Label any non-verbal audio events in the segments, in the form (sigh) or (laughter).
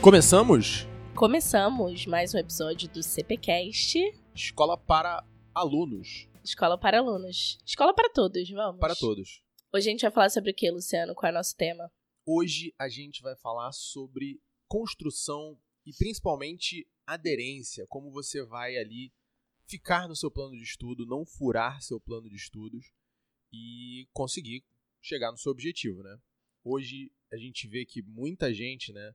Começamos? Começamos mais um episódio do CPCast. Escola para alunos. Escola para alunos. Escola para todos, vamos. Para todos. Hoje a gente vai falar sobre o que, Luciano? Qual é o nosso tema? Hoje a gente vai falar sobre construção e principalmente aderência, como você vai ali ficar no seu plano de estudo, não furar seu plano de estudos e conseguir chegar no seu objetivo, né? Hoje a gente vê que muita gente, né,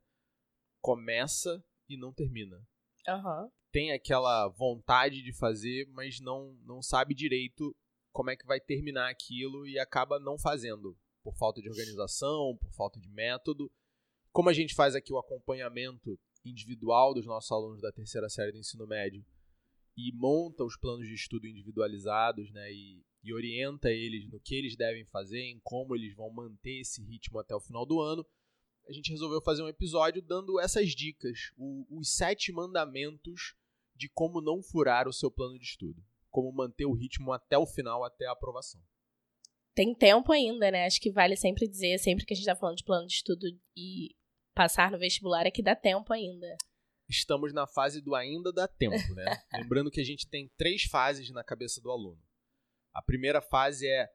começa e não termina. Aham. Tem aquela vontade de fazer, mas não não sabe direito como é que vai terminar aquilo e acaba não fazendo por falta de organização, por falta de método. Como a gente faz aqui o acompanhamento individual dos nossos alunos da terceira série do ensino médio e monta os planos de estudo individualizados, né, e, e orienta eles no que eles devem fazer, em como eles vão manter esse ritmo até o final do ano, a gente resolveu fazer um episódio dando essas dicas, o, os sete mandamentos de como não furar o seu plano de estudo, como manter o ritmo até o final, até a aprovação. Tem tempo ainda, né? Acho que vale sempre dizer, sempre que a gente tá falando de plano de estudo e passar no vestibular, é que dá tempo ainda. Estamos na fase do ainda dá tempo, né? (laughs) Lembrando que a gente tem três fases na cabeça do aluno. A primeira fase é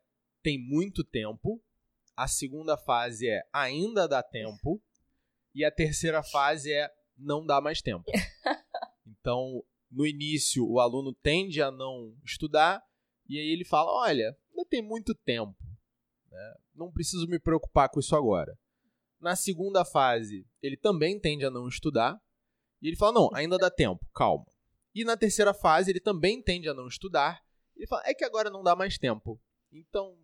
tem muito tempo, a segunda fase é ainda dá tempo. E a terceira fase é não dá mais tempo. (laughs) Então, no início, o aluno tende a não estudar. E aí ele fala: Olha, ainda tem muito tempo. Né? Não preciso me preocupar com isso agora. Na segunda fase, ele também tende a não estudar. E ele fala: Não, ainda dá tempo, calma. E na terceira fase, ele também tende a não estudar. Ele fala: É que agora não dá mais tempo. Então,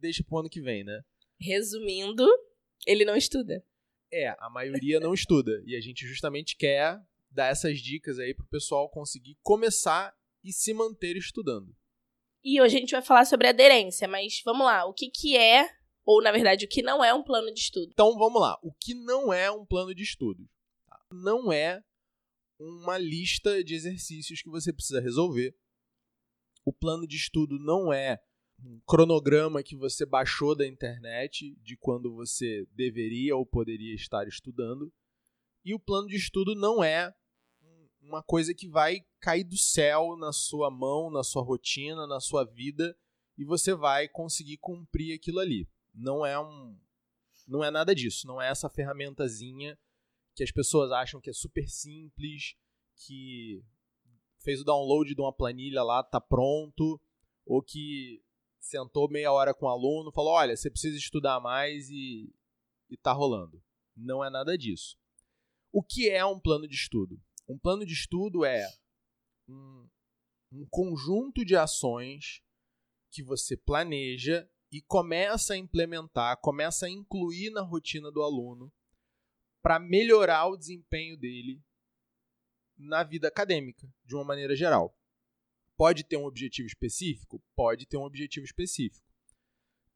deixa pro ano que vem, né? Resumindo, ele não estuda. É, a maioria não estuda. E a gente justamente quer dar essas dicas aí pro pessoal conseguir começar e se manter estudando. E hoje a gente vai falar sobre aderência, mas vamos lá, o que que é, ou na verdade, o que não é um plano de estudo? Então vamos lá. O que não é um plano de estudo? Tá? Não é uma lista de exercícios que você precisa resolver. O plano de estudo não é um cronograma que você baixou da internet de quando você deveria ou poderia estar estudando. E o plano de estudo não é uma coisa que vai cair do céu na sua mão, na sua rotina, na sua vida e você vai conseguir cumprir aquilo ali. Não é um não é nada disso, não é essa ferramentazinha que as pessoas acham que é super simples, que fez o download de uma planilha lá, tá pronto, ou que sentou meia hora com o aluno, falou: "Olha, você precisa estudar mais e e tá rolando". Não é nada disso. O que é um plano de estudo? Um plano de estudo é um, um conjunto de ações que você planeja e começa a implementar, começa a incluir na rotina do aluno para melhorar o desempenho dele na vida acadêmica, de uma maneira geral. Pode ter um objetivo específico? Pode ter um objetivo específico.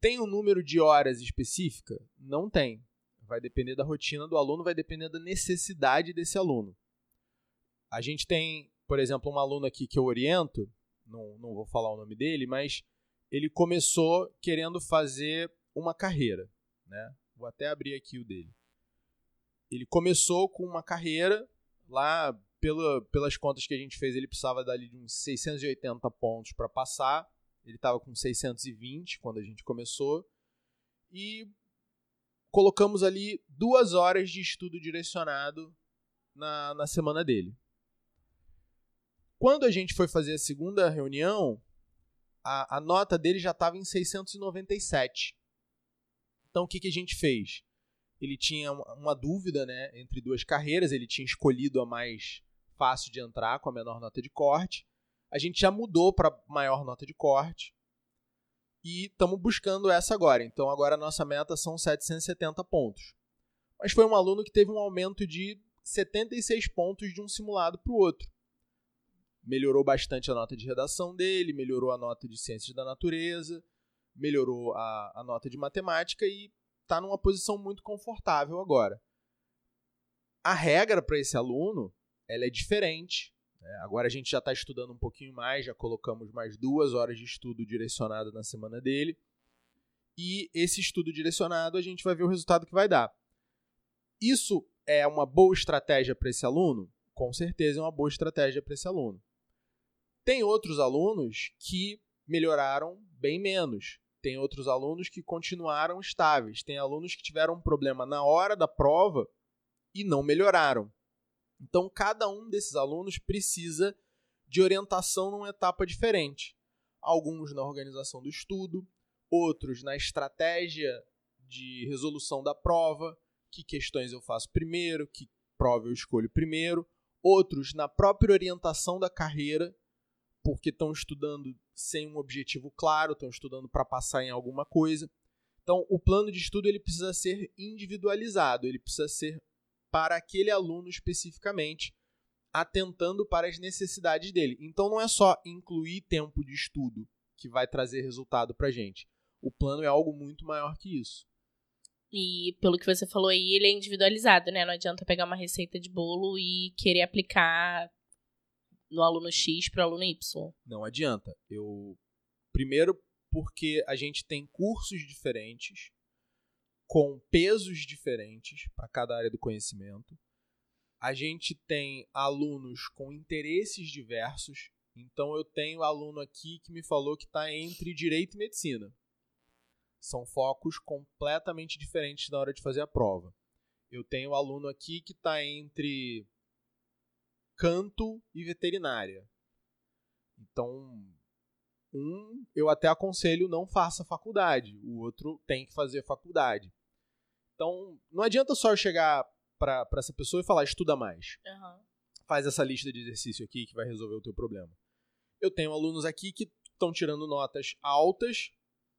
Tem um número de horas específica? Não tem. Vai depender da rotina do aluno, vai depender da necessidade desse aluno. A gente tem, por exemplo, um aluno aqui que eu oriento, não, não vou falar o nome dele, mas ele começou querendo fazer uma carreira. Né? Vou até abrir aqui o dele. Ele começou com uma carreira lá, pela, pelas contas que a gente fez, ele precisava dali de uns 680 pontos para passar. Ele estava com 620 quando a gente começou. E colocamos ali duas horas de estudo direcionado na, na semana dele. Quando a gente foi fazer a segunda reunião, a, a nota dele já estava em 697. Então o que, que a gente fez? Ele tinha uma dúvida né, entre duas carreiras, ele tinha escolhido a mais fácil de entrar, com a menor nota de corte. A gente já mudou para maior nota de corte e estamos buscando essa agora. Então agora a nossa meta são 770 pontos. Mas foi um aluno que teve um aumento de 76 pontos de um simulado para o outro. Melhorou bastante a nota de redação dele, melhorou a nota de ciências da natureza, melhorou a, a nota de matemática e está numa posição muito confortável agora. A regra para esse aluno ela é diferente. Né? Agora a gente já está estudando um pouquinho mais, já colocamos mais duas horas de estudo direcionado na semana dele. E esse estudo direcionado a gente vai ver o resultado que vai dar. Isso é uma boa estratégia para esse aluno? Com certeza é uma boa estratégia para esse aluno. Tem outros alunos que melhoraram bem menos. Tem outros alunos que continuaram estáveis. Tem alunos que tiveram um problema na hora da prova e não melhoraram. Então, cada um desses alunos precisa de orientação numa etapa diferente. Alguns na organização do estudo, outros na estratégia de resolução da prova, que questões eu faço primeiro, que prova eu escolho primeiro, outros na própria orientação da carreira, porque estão estudando sem um objetivo claro, estão estudando para passar em alguma coisa. Então, o plano de estudo ele precisa ser individualizado, ele precisa ser para aquele aluno especificamente, atentando para as necessidades dele. Então, não é só incluir tempo de estudo que vai trazer resultado para a gente. O plano é algo muito maior que isso. E pelo que você falou aí, ele é individualizado, né? Não adianta pegar uma receita de bolo e querer aplicar no aluno X para o aluno Y. Não adianta. Eu primeiro porque a gente tem cursos diferentes com pesos diferentes para cada área do conhecimento. A gente tem alunos com interesses diversos. Então eu tenho aluno aqui que me falou que está entre direito e medicina. São focos completamente diferentes na hora de fazer a prova. Eu tenho aluno aqui que está entre canto e veterinária. Então, um eu até aconselho não faça faculdade, o outro tem que fazer faculdade. Então, não adianta só eu chegar para essa pessoa e falar, estuda mais. Uhum. Faz essa lista de exercício aqui que vai resolver o teu problema. Eu tenho alunos aqui que estão tirando notas altas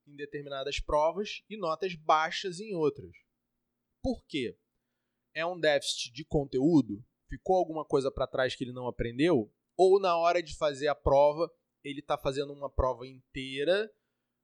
em determinadas provas e notas baixas em outras. Por quê? É um déficit de conteúdo? ficou alguma coisa para trás que ele não aprendeu, ou na hora de fazer a prova, ele está fazendo uma prova inteira,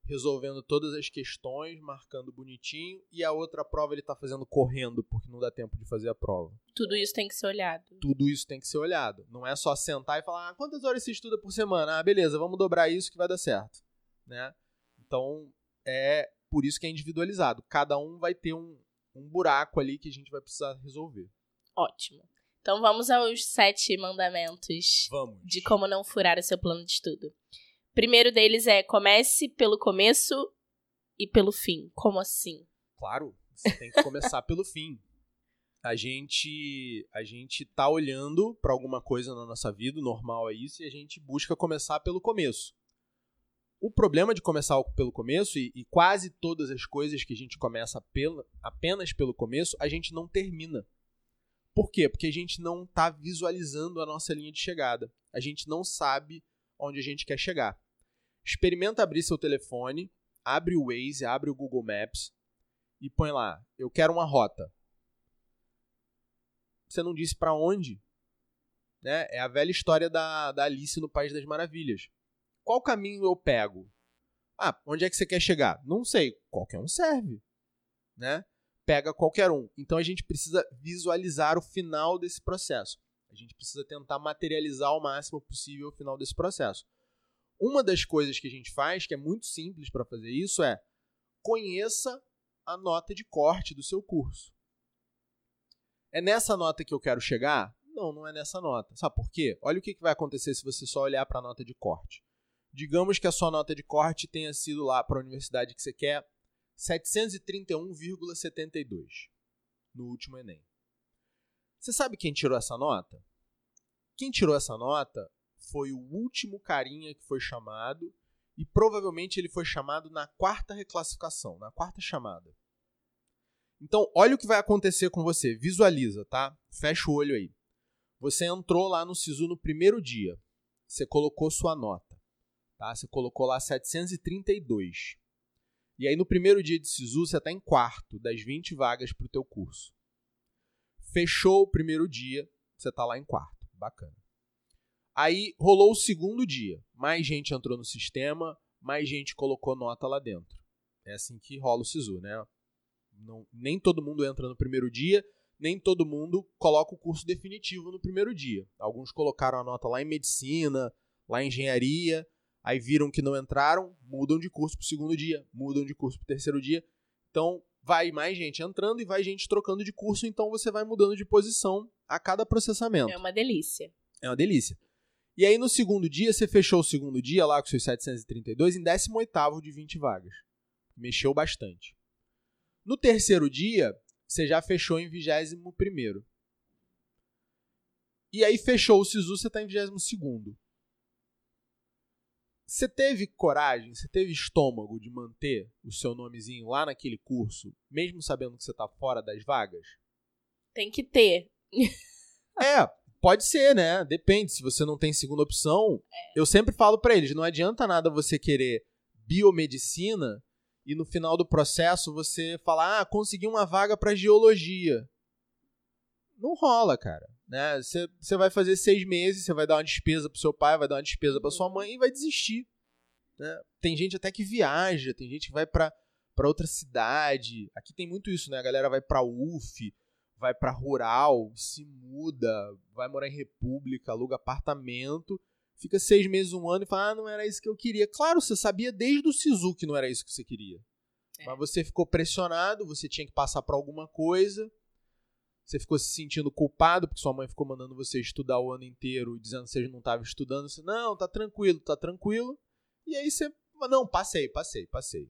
resolvendo todas as questões, marcando bonitinho, e a outra prova ele está fazendo correndo, porque não dá tempo de fazer a prova. Tudo isso tem que ser olhado. Tudo isso tem que ser olhado. Não é só sentar e falar, ah, quantas horas você estuda por semana? Ah, beleza, vamos dobrar isso que vai dar certo. Né? Então, é por isso que é individualizado. Cada um vai ter um, um buraco ali que a gente vai precisar resolver. Ótimo. Então vamos aos sete mandamentos vamos. de como não furar o seu plano de estudo. Primeiro deles é comece pelo começo e pelo fim. Como assim? Claro, você tem que começar pelo fim. A gente a gente tá olhando para alguma coisa na nossa vida, normal é isso, e a gente busca começar pelo começo. O problema de começar pelo começo, e, e quase todas as coisas que a gente começa pela, apenas pelo começo, a gente não termina. Por quê? Porque a gente não está visualizando a nossa linha de chegada. A gente não sabe onde a gente quer chegar. Experimenta abrir seu telefone, abre o Waze, abre o Google Maps e põe lá: eu quero uma rota. Você não disse para onde? Né? É a velha história da, da Alice no País das Maravilhas. Qual caminho eu pego? Ah, onde é que você quer chegar? Não sei. Qualquer um serve. Né? pega qualquer um. Então a gente precisa visualizar o final desse processo. A gente precisa tentar materializar o máximo possível o final desse processo. Uma das coisas que a gente faz, que é muito simples para fazer isso, é conheça a nota de corte do seu curso. É nessa nota que eu quero chegar? Não, não é nessa nota. Sabe por quê? Olha o que vai acontecer se você só olhar para a nota de corte. Digamos que a sua nota de corte tenha sido lá para a universidade que você quer 731,72 no último Enem. Você sabe quem tirou essa nota? Quem tirou essa nota foi o último carinha que foi chamado e provavelmente ele foi chamado na quarta reclassificação, na quarta chamada. Então, olha o que vai acontecer com você. Visualiza, tá? Fecha o olho aí. Você entrou lá no SISU no primeiro dia. Você colocou sua nota. Tá? Você colocou lá 732. E aí no primeiro dia de SISU você está em quarto das 20 vagas para o teu curso. Fechou o primeiro dia, você está lá em quarto. Bacana. Aí rolou o segundo dia. Mais gente entrou no sistema, mais gente colocou nota lá dentro. É assim que rola o SISU, né? Não, nem todo mundo entra no primeiro dia, nem todo mundo coloca o curso definitivo no primeiro dia. Alguns colocaram a nota lá em medicina, lá em engenharia, Aí viram que não entraram, mudam de curso para o segundo dia, mudam de curso para o terceiro dia. Então, vai mais gente entrando e vai gente trocando de curso, então você vai mudando de posição a cada processamento. É uma delícia. É uma delícia. E aí no segundo dia, você fechou o segundo dia lá com seus 732 em 18º de 20 vagas. Mexeu bastante. No terceiro dia, você já fechou em 21º. E aí fechou o SISU, você está em 22º. Você teve coragem, você teve estômago de manter o seu nomezinho lá naquele curso, mesmo sabendo que você está fora das vagas? Tem que ter. (laughs) é, pode ser, né? Depende. Se você não tem segunda opção, é. eu sempre falo para eles: não adianta nada você querer biomedicina e no final do processo você falar, ah, consegui uma vaga para geologia. Não rola, cara. Né? Você, vai fazer seis meses, você vai dar uma despesa pro seu pai, vai dar uma despesa pra sua mãe e vai desistir. Né? Tem gente até que viaja, tem gente que vai para outra cidade. Aqui tem muito isso, né? A galera vai para UF, vai para rural, se muda, vai morar em república, aluga apartamento, fica seis meses, um ano e fala: ah, não era isso que eu queria. Claro, você sabia desde o Sisu que não era isso que você queria. É. Mas você ficou pressionado, você tinha que passar para alguma coisa. Você ficou se sentindo culpado porque sua mãe ficou mandando você estudar o ano inteiro, dizendo que você não estava estudando. Você, não, tá tranquilo, tá tranquilo. E aí você, não, passei, passei, passei.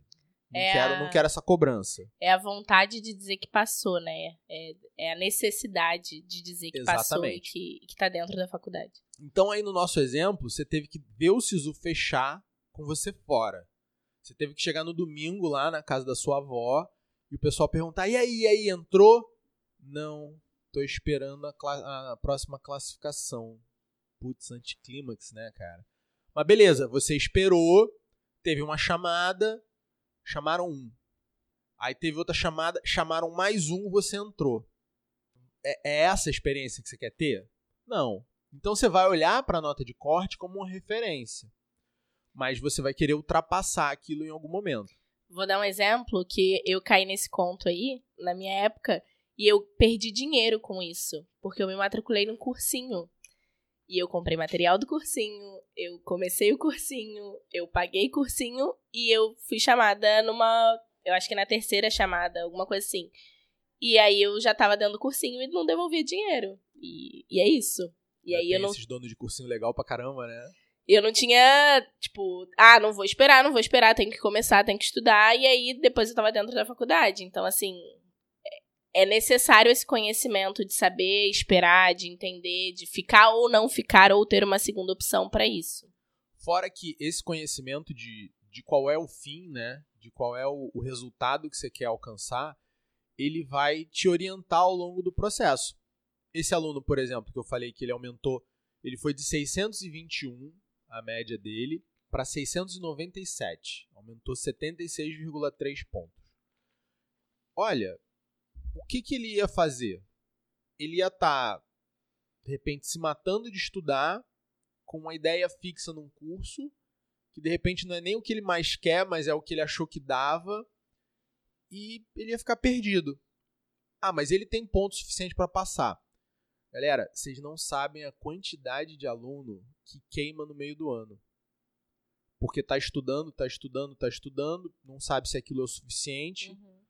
Não, é quero, a... não quero essa cobrança. É a vontade de dizer que passou, né? É, é a necessidade de dizer que Exatamente. passou e que, que tá dentro da faculdade. Então, aí no nosso exemplo, você teve que ver o SISU fechar com você fora. Você teve que chegar no domingo lá na casa da sua avó e o pessoal perguntar: e aí, e aí, entrou? Não, tô esperando a, a próxima classificação. Putz, anticlímax, né, cara? Mas beleza, você esperou, teve uma chamada, chamaram um. Aí teve outra chamada, chamaram mais um, você entrou. É, é essa a experiência que você quer ter? Não. Então você vai olhar para a nota de corte como uma referência. Mas você vai querer ultrapassar aquilo em algum momento. Vou dar um exemplo que eu caí nesse conto aí. Na minha época, e eu perdi dinheiro com isso, porque eu me matriculei num cursinho. E eu comprei material do cursinho, eu comecei o cursinho, eu paguei cursinho e eu fui chamada numa. Eu acho que na terceira chamada, alguma coisa assim. E aí eu já tava dando cursinho e não devolvia dinheiro. E, e é isso. E aí eu não. esses donos de cursinho legal pra caramba, né? Eu não tinha, tipo, ah, não vou esperar, não vou esperar, tenho que começar, tenho que estudar. E aí depois eu tava dentro da faculdade. Então, assim, é necessário esse conhecimento de saber esperar, de entender, de ficar ou não ficar, ou ter uma segunda opção para isso. Fora que esse conhecimento de, de qual é o fim, né? De qual é o, o resultado que você quer alcançar, ele vai te orientar ao longo do processo. Esse aluno, por exemplo, que eu falei que ele aumentou, ele foi de 621 a média dele para 697, aumentou 76,3 pontos. Olha, o que, que ele ia fazer? Ele ia estar, tá, de repente, se matando de estudar, com uma ideia fixa num curso, que de repente não é nem o que ele mais quer, mas é o que ele achou que dava, e ele ia ficar perdido. Ah, mas ele tem ponto suficiente para passar. Galera, vocês não sabem a quantidade de aluno que queima no meio do ano. Porque tá estudando, tá estudando, tá estudando, não sabe se aquilo é o suficiente. Uhum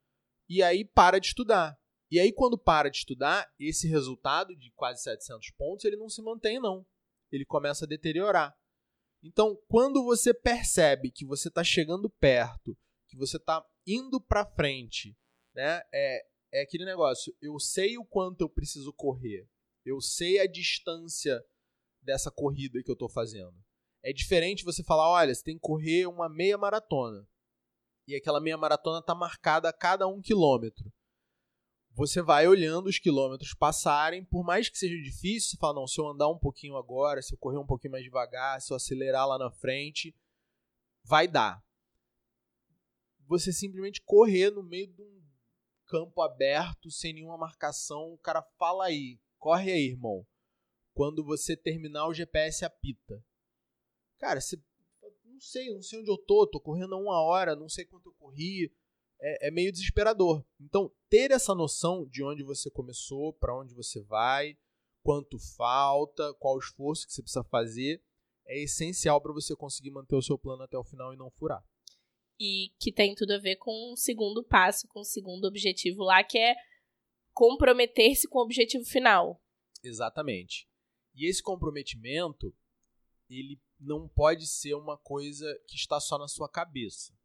e aí para de estudar. E aí, quando para de estudar, esse resultado de quase 700 pontos, ele não se mantém, não. Ele começa a deteriorar. Então, quando você percebe que você está chegando perto, que você está indo para frente, né, é, é aquele negócio. Eu sei o quanto eu preciso correr. Eu sei a distância dessa corrida que eu estou fazendo. É diferente você falar, olha, você tem que correr uma meia maratona e aquela meia maratona está marcada a cada um quilômetro. Você vai olhando os quilômetros passarem, por mais que seja difícil, você fala, não, se eu andar um pouquinho agora, se eu correr um pouquinho mais devagar, se eu acelerar lá na frente, vai dar. Você simplesmente correr no meio de um campo aberto, sem nenhuma marcação, o cara fala aí, corre aí, irmão. Quando você terminar, o GPS apita. Cara, você sei, não sei onde eu tô, tô correndo há uma hora, não sei quanto eu corri. É, é meio desesperador. Então, ter essa noção de onde você começou, para onde você vai, quanto falta, qual o esforço que você precisa fazer, é essencial para você conseguir manter o seu plano até o final e não furar. e que tem tudo a ver com o segundo passo, com o segundo objetivo lá, que é comprometer-se com o objetivo final. Exatamente. E esse comprometimento, ele não pode ser uma coisa que está só na sua cabeça.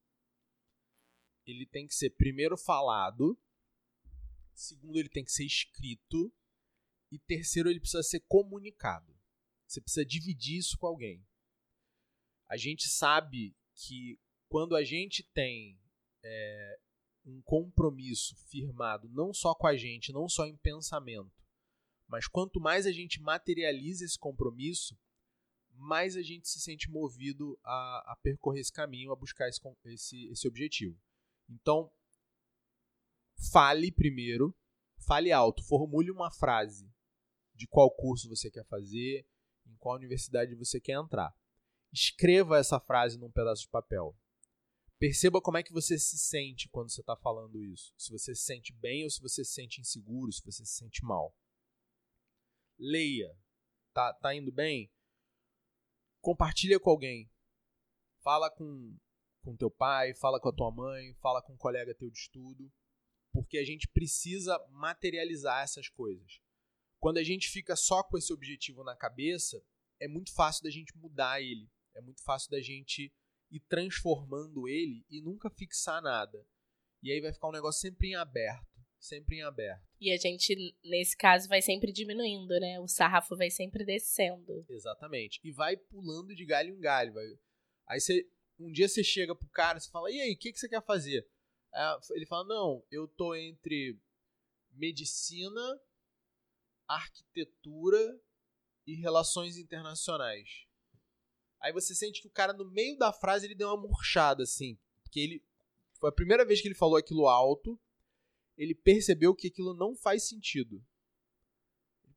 Ele tem que ser primeiro falado, segundo ele tem que ser escrito e terceiro ele precisa ser comunicado. Você precisa dividir isso com alguém. A gente sabe que quando a gente tem é, um compromisso firmado não só com a gente, não só em pensamento, mas quanto mais a gente materializa esse compromisso, mais a gente se sente movido a, a percorrer esse caminho, a buscar esse, esse, esse objetivo. Então, fale primeiro, fale alto, formule uma frase de qual curso você quer fazer, em qual universidade você quer entrar. Escreva essa frase num pedaço de papel. Perceba como é que você se sente quando você está falando isso. Se você se sente bem ou se você se sente inseguro, se você se sente mal. Leia. Tá, tá indo bem? Compartilha com alguém. Fala com com teu pai, fala com a tua mãe, fala com um colega teu de estudo, porque a gente precisa materializar essas coisas. Quando a gente fica só com esse objetivo na cabeça, é muito fácil da gente mudar ele, é muito fácil da gente ir transformando ele e nunca fixar nada. E aí vai ficar um negócio sempre em aberto, sempre em aberto. E a gente, nesse caso, vai sempre diminuindo, né? O sarrafo vai sempre descendo. Exatamente. E vai pulando de galho em galho. Vai... Aí você um dia você chega pro cara e fala, e aí, o que, que você quer fazer? ele fala, não, eu tô entre medicina, arquitetura e relações internacionais. Aí você sente que o cara, no meio da frase, ele deu uma murchada, assim. Porque ele. Foi a primeira vez que ele falou aquilo alto, ele percebeu que aquilo não faz sentido.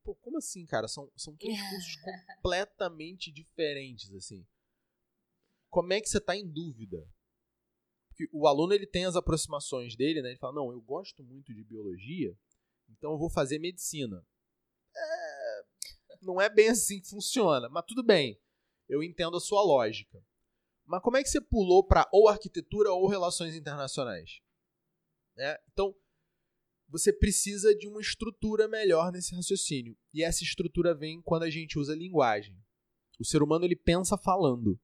Pô, como assim, cara? São, são três cursos completamente diferentes, assim como é que você está em dúvida? Porque o aluno ele tem as aproximações dele, né? Ele fala, não, eu gosto muito de biologia, então eu vou fazer medicina. É, não é bem assim que funciona, mas tudo bem. Eu entendo a sua lógica. Mas como é que você pulou para ou arquitetura ou relações internacionais? É, então, você precisa de uma estrutura melhor nesse raciocínio. E essa estrutura vem quando a gente usa linguagem. O ser humano ele pensa falando.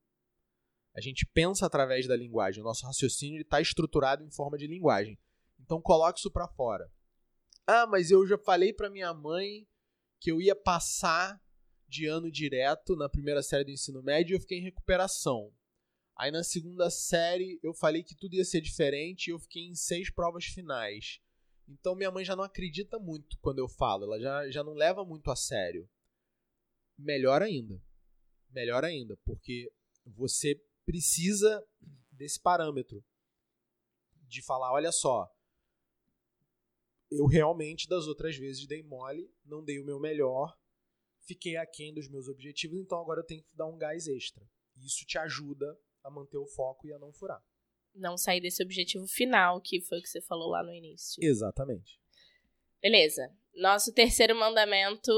A gente pensa através da linguagem. O nosso raciocínio está estruturado em forma de linguagem. Então coloque isso para fora. Ah, mas eu já falei para minha mãe que eu ia passar de ano direto na primeira série do ensino médio e eu fiquei em recuperação. Aí na segunda série eu falei que tudo ia ser diferente e eu fiquei em seis provas finais. Então minha mãe já não acredita muito quando eu falo, ela já, já não leva muito a sério. Melhor ainda. Melhor ainda, porque você precisa desse parâmetro de falar, olha só, eu realmente das outras vezes dei mole, não dei o meu melhor, fiquei aquém dos meus objetivos, então agora eu tenho que dar um gás extra. Isso te ajuda a manter o foco e a não furar. Não sair desse objetivo final, que foi o que você falou lá no início. Exatamente. Beleza. Nosso terceiro mandamento,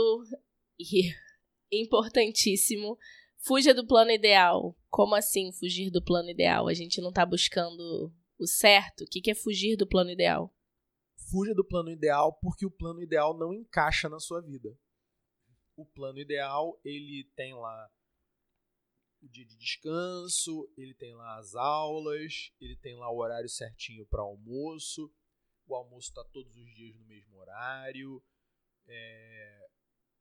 (laughs) e importantíssimo, Fuja do plano ideal. Como assim fugir do plano ideal? A gente não tá buscando o certo? O que, que é fugir do plano ideal? Fuja do plano ideal porque o plano ideal não encaixa na sua vida. O plano ideal, ele tem lá o dia de descanso, ele tem lá as aulas, ele tem lá o horário certinho para almoço, o almoço está todos os dias no mesmo horário, é,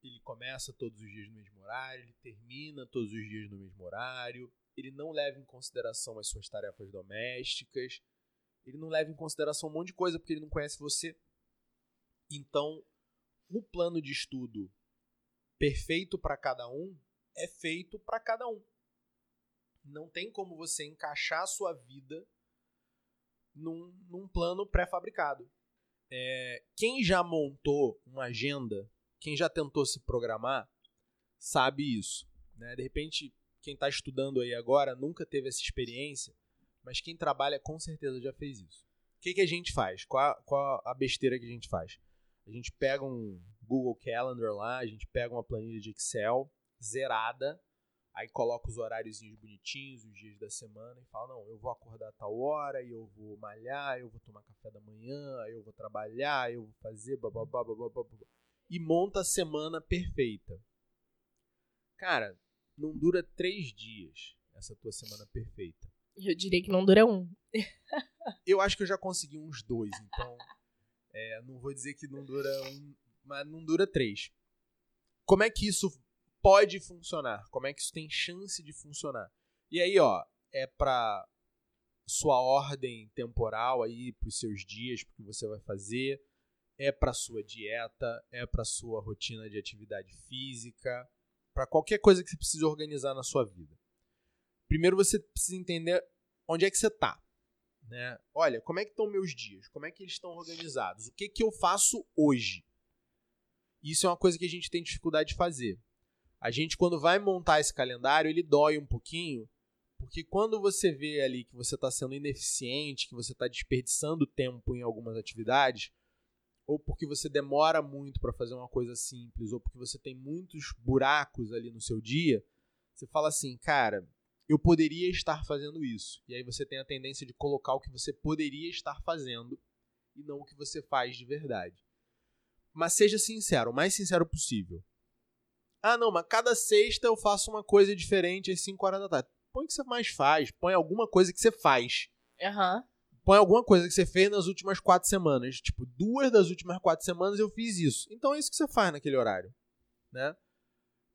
ele começa todos os dias no mesmo horário, ele termina todos os dias no mesmo horário, ele não leva em consideração as suas tarefas domésticas, ele não leva em consideração um monte de coisa porque ele não conhece você. Então, o plano de estudo perfeito para cada um é feito para cada um. Não tem como você encaixar a sua vida num, num plano pré-fabricado. É, quem já montou uma agenda quem já tentou se programar sabe isso. Né? De repente, quem está estudando aí agora nunca teve essa experiência, mas quem trabalha com certeza já fez isso. O que, que a gente faz? Qual, qual a besteira que a gente faz? A gente pega um Google Calendar lá, a gente pega uma planilha de Excel zerada, Aí coloca os horáriozinhos bonitinhos, os dias da semana, e fala, não, eu vou acordar a tal hora, e eu vou malhar, eu vou tomar café da manhã, eu vou trabalhar, eu vou fazer bababá, bababá, e monta a semana perfeita. Cara, não dura três dias essa tua semana perfeita. Eu diria que não dura um. (laughs) eu acho que eu já consegui uns dois, então é, não vou dizer que não dura um, mas não dura três. Como é que isso pode funcionar? Como é que isso tem chance de funcionar? E aí, ó, é para sua ordem temporal aí, para os seus dias, porque você vai fazer, é para sua dieta, é para sua rotina de atividade física, para qualquer coisa que você precise organizar na sua vida. Primeiro você precisa entender onde é que você está. Né? Olha, como é que estão meus dias? Como é que eles estão organizados? O que, que eu faço hoje? Isso é uma coisa que a gente tem dificuldade de fazer. A gente, quando vai montar esse calendário, ele dói um pouquinho, porque quando você vê ali que você está sendo ineficiente, que você está desperdiçando tempo em algumas atividades, ou porque você demora muito para fazer uma coisa simples, ou porque você tem muitos buracos ali no seu dia, você fala assim, cara, eu poderia estar fazendo isso. E aí você tem a tendência de colocar o que você poderia estar fazendo e não o que você faz de verdade. Mas seja sincero, o mais sincero possível. Ah, não, mas cada sexta eu faço uma coisa diferente às 5 horas da tarde. Põe o que você mais faz. Põe alguma coisa que você faz. Aham. Uhum. Põe alguma coisa que você fez nas últimas quatro semanas. Tipo, duas das últimas quatro semanas eu fiz isso. Então é isso que você faz naquele horário. Né?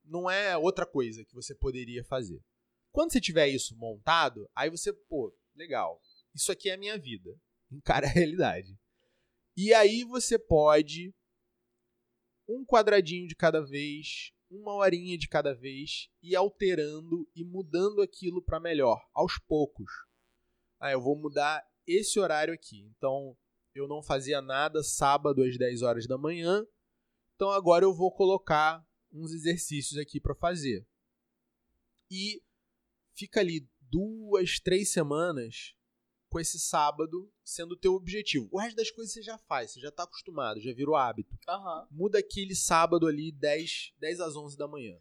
Não é outra coisa que você poderia fazer. Quando você tiver isso montado, aí você, pô, legal. Isso aqui é a minha vida. Encara a realidade. E aí você pode um quadradinho de cada vez, uma horinha de cada vez e alterando e mudando aquilo para melhor, aos poucos. Ah, eu vou mudar esse horário aqui. Então, eu não fazia nada sábado às 10 horas da manhã. Então, agora eu vou colocar uns exercícios aqui para fazer. E fica ali duas, três semanas com esse sábado sendo o teu objetivo. O resto das coisas você já faz, você já tá acostumado, já virou hábito. Uhum. Muda aquele sábado ali, 10, 10 às 11 da manhã.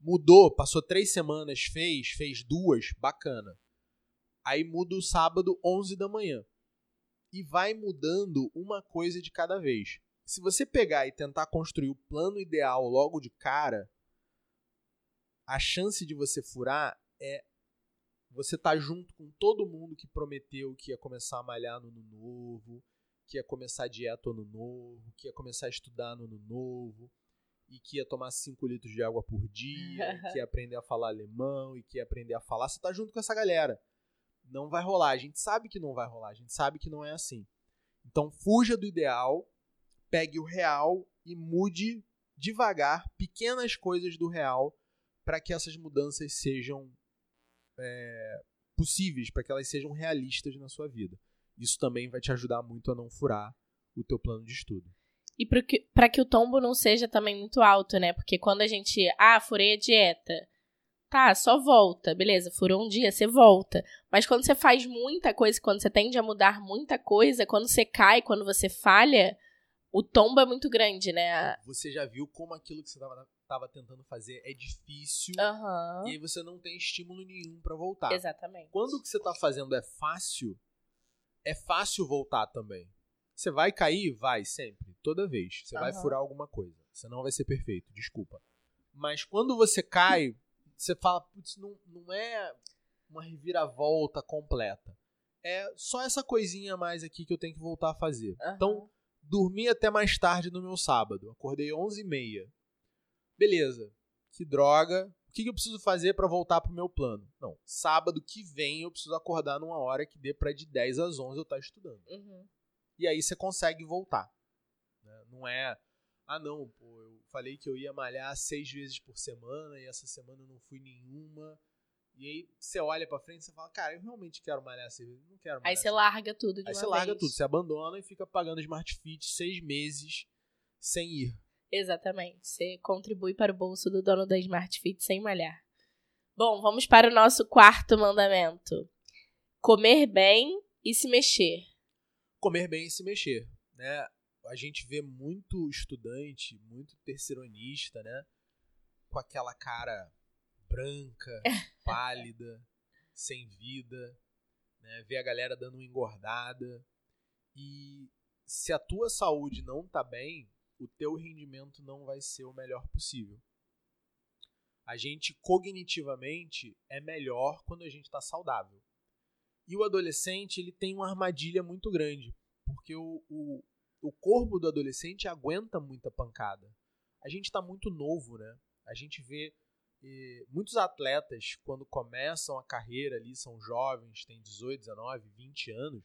Mudou, passou três semanas, fez, fez duas, bacana. Aí muda o sábado, 11 da manhã. E vai mudando uma coisa de cada vez. Se você pegar e tentar construir o plano ideal logo de cara, a chance de você furar é você tá junto com todo mundo que prometeu que ia começar a malhar no ano novo, que ia começar a dieta no ano novo, que ia começar a estudar no ano novo, e que ia tomar 5 litros de água por dia, (laughs) que ia aprender a falar alemão, e que ia aprender a falar. Você tá junto com essa galera. Não vai rolar. A gente sabe que não vai rolar. A gente sabe que não é assim. Então, fuja do ideal, pegue o real e mude devagar pequenas coisas do real para que essas mudanças sejam é, possíveis, para que elas sejam realistas na sua vida. Isso também vai te ajudar muito a não furar o teu plano de estudo. E para que, que o tombo não seja também muito alto, né? Porque quando a gente, ah, furei a dieta, tá, só volta, beleza, furou um dia, você volta. Mas quando você faz muita coisa, quando você tende a mudar muita coisa, quando você cai, quando você falha, o tombo é muito grande, né? Você já viu como aquilo que você estava estava tentando fazer é difícil uhum. e aí você não tem estímulo nenhum para voltar. Exatamente. Quando o que você está fazendo é fácil, é fácil voltar também. Você vai cair? Vai, sempre. Toda vez. Você uhum. vai furar alguma coisa. Você não vai ser perfeito, desculpa. Mas quando você cai, você fala, putz, não, não é uma reviravolta completa. É só essa coisinha a mais aqui que eu tenho que voltar a fazer. Uhum. Então, dormi até mais tarde no meu sábado. Acordei 11h30. Beleza. Que droga. O que, eu preciso fazer para voltar pro meu plano? Não, sábado que vem eu preciso acordar numa hora que dê para de 10 às 11 eu estar tá estudando. Uhum. E aí você consegue voltar. Né? Não é, ah não, pô, eu falei que eu ia malhar seis vezes por semana e essa semana eu não fui nenhuma. E aí você olha pra frente e fala, cara, eu realmente quero malhar seis vezes, não quero malhar. Aí você larga tudo de Aí uma você vez. larga tudo, você abandona e fica pagando Smart Fit seis meses sem ir. Exatamente. Você contribui para o bolso do dono da Smart Fit sem malhar. Bom, vamos para o nosso quarto mandamento: comer bem e se mexer. Comer bem e se mexer, né? A gente vê muito estudante, muito terceironista, né? Com aquela cara branca, (laughs) pálida, sem vida, né? Ver a galera dando uma engordada. E se a tua saúde não tá bem, o teu rendimento não vai ser o melhor possível. A gente cognitivamente é melhor quando a gente está saudável. E o adolescente ele tem uma armadilha muito grande, porque o, o, o corpo do adolescente aguenta muita pancada. A gente está muito novo, né? A gente vê muitos atletas, quando começam a carreira ali, são jovens, têm 18, 19, 20 anos,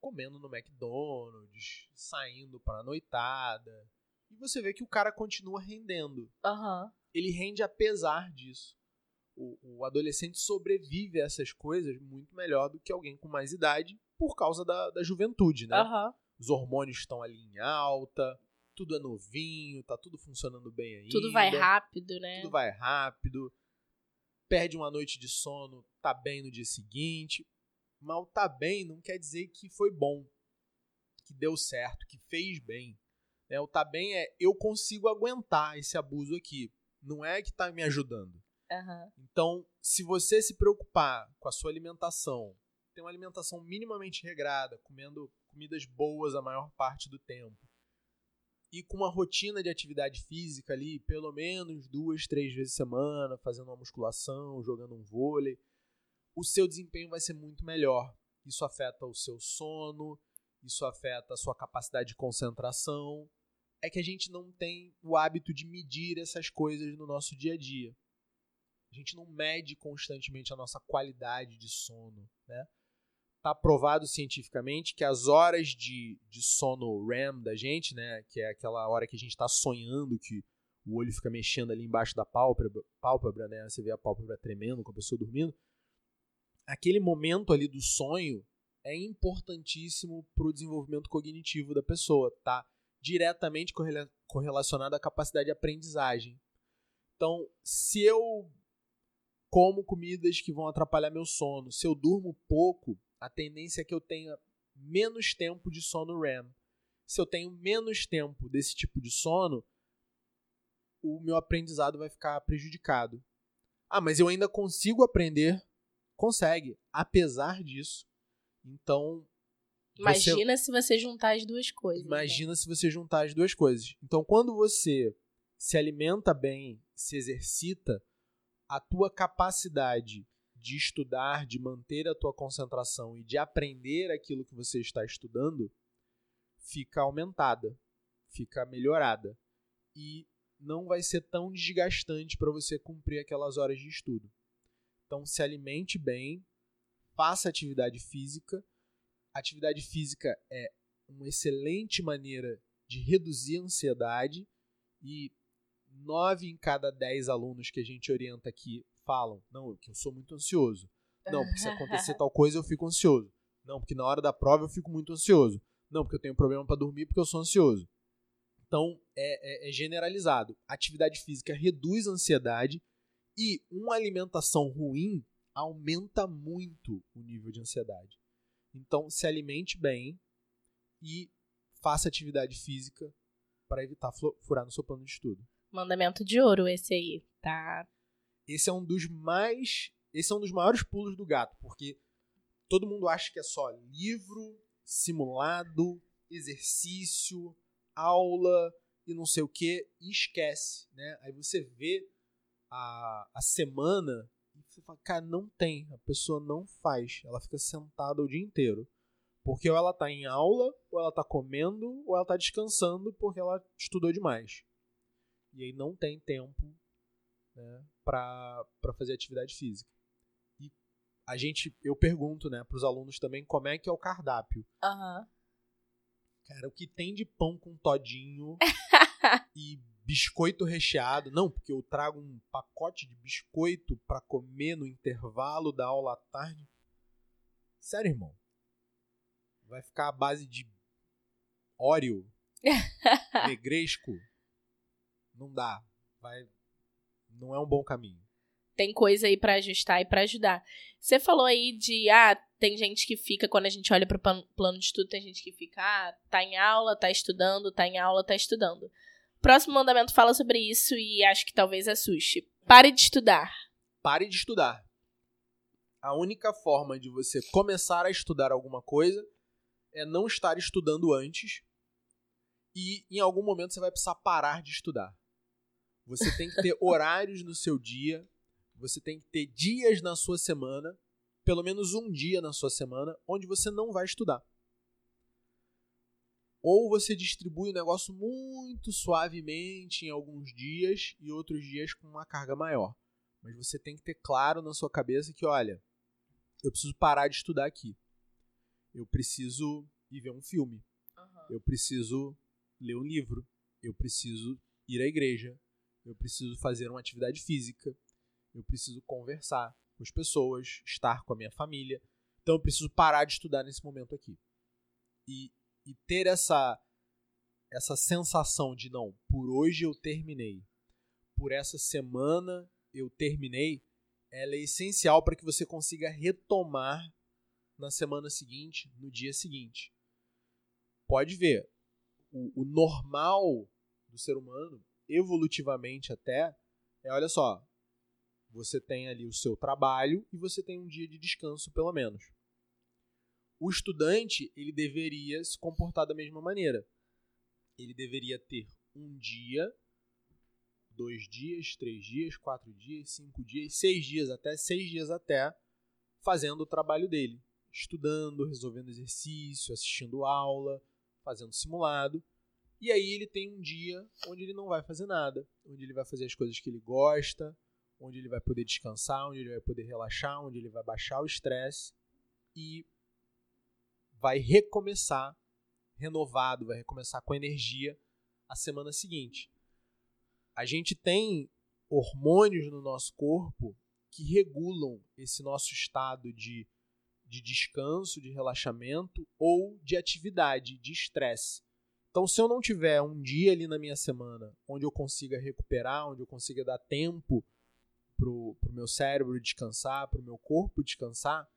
comendo no McDonald's, saindo para a noitada. E você vê que o cara continua rendendo. Uhum. Ele rende apesar disso. O, o, adolescente sobrevive a essas coisas muito melhor do que alguém com mais idade por causa da, da juventude, né? Uhum. Os hormônios estão ali em alta, tudo é novinho, tá tudo funcionando bem ainda. Tudo vai rápido, né? Tudo vai rápido. Perde uma noite de sono, tá bem no dia seguinte. Mal tá bem não quer dizer que foi bom, que deu certo, que fez bem. É, o tá bem é eu consigo aguentar esse abuso aqui. Não é que tá me ajudando. Uhum. Então, se você se preocupar com a sua alimentação, ter uma alimentação minimamente regrada, comendo comidas boas a maior parte do tempo, e com uma rotina de atividade física ali, pelo menos duas, três vezes por semana, fazendo uma musculação, jogando um vôlei, o seu desempenho vai ser muito melhor. Isso afeta o seu sono, isso afeta a sua capacidade de concentração. É que a gente não tem o hábito de medir essas coisas no nosso dia a dia. A gente não mede constantemente a nossa qualidade de sono, né? Tá provado cientificamente que as horas de, de sono REM da gente, né, que é aquela hora que a gente está sonhando, que o olho fica mexendo ali embaixo da pálpebra, pálpebra, né, você vê a pálpebra tremendo com a pessoa dormindo, aquele momento ali do sonho é importantíssimo para o desenvolvimento cognitivo da pessoa, tá? Diretamente correlacionado à capacidade de aprendizagem. Então, se eu como comidas que vão atrapalhar meu sono, se eu durmo pouco, a tendência é que eu tenha menos tempo de sono REM. Se eu tenho menos tempo desse tipo de sono, o meu aprendizado vai ficar prejudicado. Ah, mas eu ainda consigo aprender consegue, apesar disso. Então. Imagina você... se você juntar as duas coisas. Né? Imagina né? se você juntar as duas coisas. Então, quando você se alimenta bem, se exercita, a tua capacidade de estudar, de manter a tua concentração e de aprender aquilo que você está estudando fica aumentada, fica melhorada. E não vai ser tão desgastante para você cumprir aquelas horas de estudo. Então, se alimente bem, faça atividade física. Atividade física é uma excelente maneira de reduzir a ansiedade e nove em cada dez alunos que a gente orienta aqui falam: não, que eu sou muito ansioso. Não, porque se (laughs) acontecer tal coisa eu fico ansioso. Não, porque na hora da prova eu fico muito ansioso. Não, porque eu tenho problema para dormir porque eu sou ansioso. Então é, é, é generalizado. Atividade física reduz a ansiedade e uma alimentação ruim aumenta muito o nível de ansiedade. Então, se alimente bem e faça atividade física para evitar furar no seu plano de estudo. Mandamento de ouro esse aí, tá? Esse é um dos mais, esse é um dos maiores pulos do gato, porque todo mundo acha que é só livro, simulado, exercício, aula e não sei o que, e esquece, né? Aí você vê a, a semana você fala, cara, não tem, a pessoa não faz, ela fica sentada o dia inteiro. Porque ou ela tá em aula, ou ela tá comendo, ou ela tá descansando porque ela estudou demais. E aí não tem tempo né, para fazer atividade física. E a gente, eu pergunto né, para os alunos também como é que é o cardápio. Uhum. Cara, o que tem de pão com todinho (laughs) e biscoito recheado. Não, porque eu trago um pacote de biscoito para comer no intervalo da aula à tarde. Sério, irmão? Vai ficar a base de Oreo, (laughs) negresco? Não dá. Vai não é um bom caminho. Tem coisa aí para ajustar e para ajudar. Você falou aí de ah, tem gente que fica quando a gente olha para o plano de estudo, tem gente que fica, ah, tá em aula, tá estudando, tá em aula, tá estudando. Próximo mandamento fala sobre isso e acho que talvez assuste. Pare de estudar. pare de estudar. A única forma de você começar a estudar alguma coisa é não estar estudando antes e em algum momento você vai precisar parar de estudar. Você tem que ter (laughs) horários no seu dia, você tem que ter dias na sua semana, pelo menos um dia na sua semana, onde você não vai estudar. Ou você distribui o negócio muito suavemente em alguns dias e outros dias com uma carga maior. Mas você tem que ter claro na sua cabeça que, olha, eu preciso parar de estudar aqui. Eu preciso ir ver um filme. Uhum. Eu preciso ler um livro. Eu preciso ir à igreja. Eu preciso fazer uma atividade física. Eu preciso conversar com as pessoas, estar com a minha família. Então eu preciso parar de estudar nesse momento aqui. E, e ter essa essa sensação de não, por hoje eu terminei. Por essa semana eu terminei, ela é essencial para que você consiga retomar na semana seguinte, no dia seguinte. Pode ver, o, o normal do ser humano, evolutivamente até, é olha só, você tem ali o seu trabalho e você tem um dia de descanso, pelo menos. O estudante, ele deveria se comportar da mesma maneira. Ele deveria ter um dia, dois dias, três dias, quatro dias, cinco dias, seis dias até, seis dias até, fazendo o trabalho dele. Estudando, resolvendo exercício, assistindo aula, fazendo simulado. E aí ele tem um dia onde ele não vai fazer nada, onde ele vai fazer as coisas que ele gosta, onde ele vai poder descansar, onde ele vai poder relaxar, onde ele vai baixar o estresse e vai recomeçar renovado, vai recomeçar com energia a semana seguinte. A gente tem hormônios no nosso corpo que regulam esse nosso estado de, de descanso, de relaxamento ou de atividade, de estresse. Então, se eu não tiver um dia ali na minha semana onde eu consiga recuperar, onde eu consiga dar tempo pro, pro meu cérebro descansar, pro meu corpo descansar,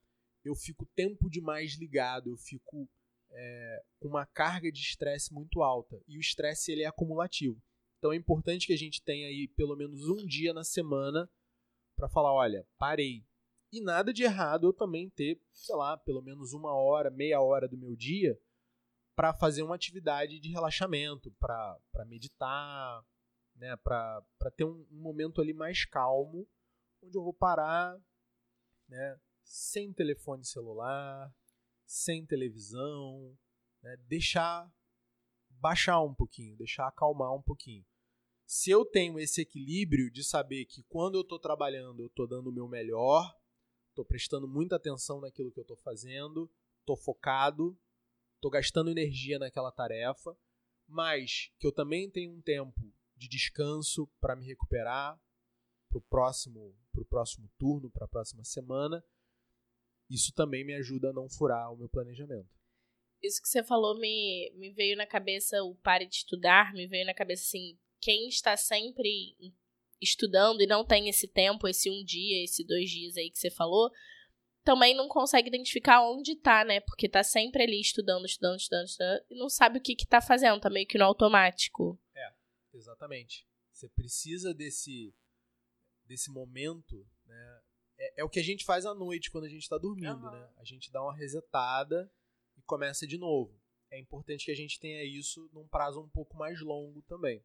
eu fico tempo demais ligado, eu fico é, com uma carga de estresse muito alta. E o estresse ele é acumulativo. Então é importante que a gente tenha aí pelo menos um dia na semana para falar, olha, parei. E nada de errado eu também ter, sei lá, pelo menos uma hora, meia hora do meu dia para fazer uma atividade de relaxamento, para meditar, né, para ter um, um, momento ali mais calmo, onde eu vou parar, né, sem telefone celular, sem televisão, né, deixar baixar um pouquinho, deixar acalmar um pouquinho. Se eu tenho esse equilíbrio de saber que quando eu estou trabalhando eu estou dando o meu melhor, estou prestando muita atenção naquilo que eu estou fazendo, estou focado, estou gastando energia naquela tarefa, mas que eu também tenho um tempo de descanso para me recuperar para o próximo, próximo turno, para a próxima semana. Isso também me ajuda a não furar o meu planejamento. Isso que você falou me, me veio na cabeça o pare de estudar, me veio na cabeça assim, quem está sempre estudando e não tem esse tempo, esse um dia, esse dois dias aí que você falou, também não consegue identificar onde tá, né? Porque tá sempre ali estudando, estudando, estudando, estudando e não sabe o que que tá fazendo, tá meio que no automático. É, exatamente. Você precisa desse desse momento, né? É, é o que a gente faz à noite quando a gente tá dormindo, uhum. né? A gente dá uma resetada e começa de novo. É importante que a gente tenha isso num prazo um pouco mais longo também.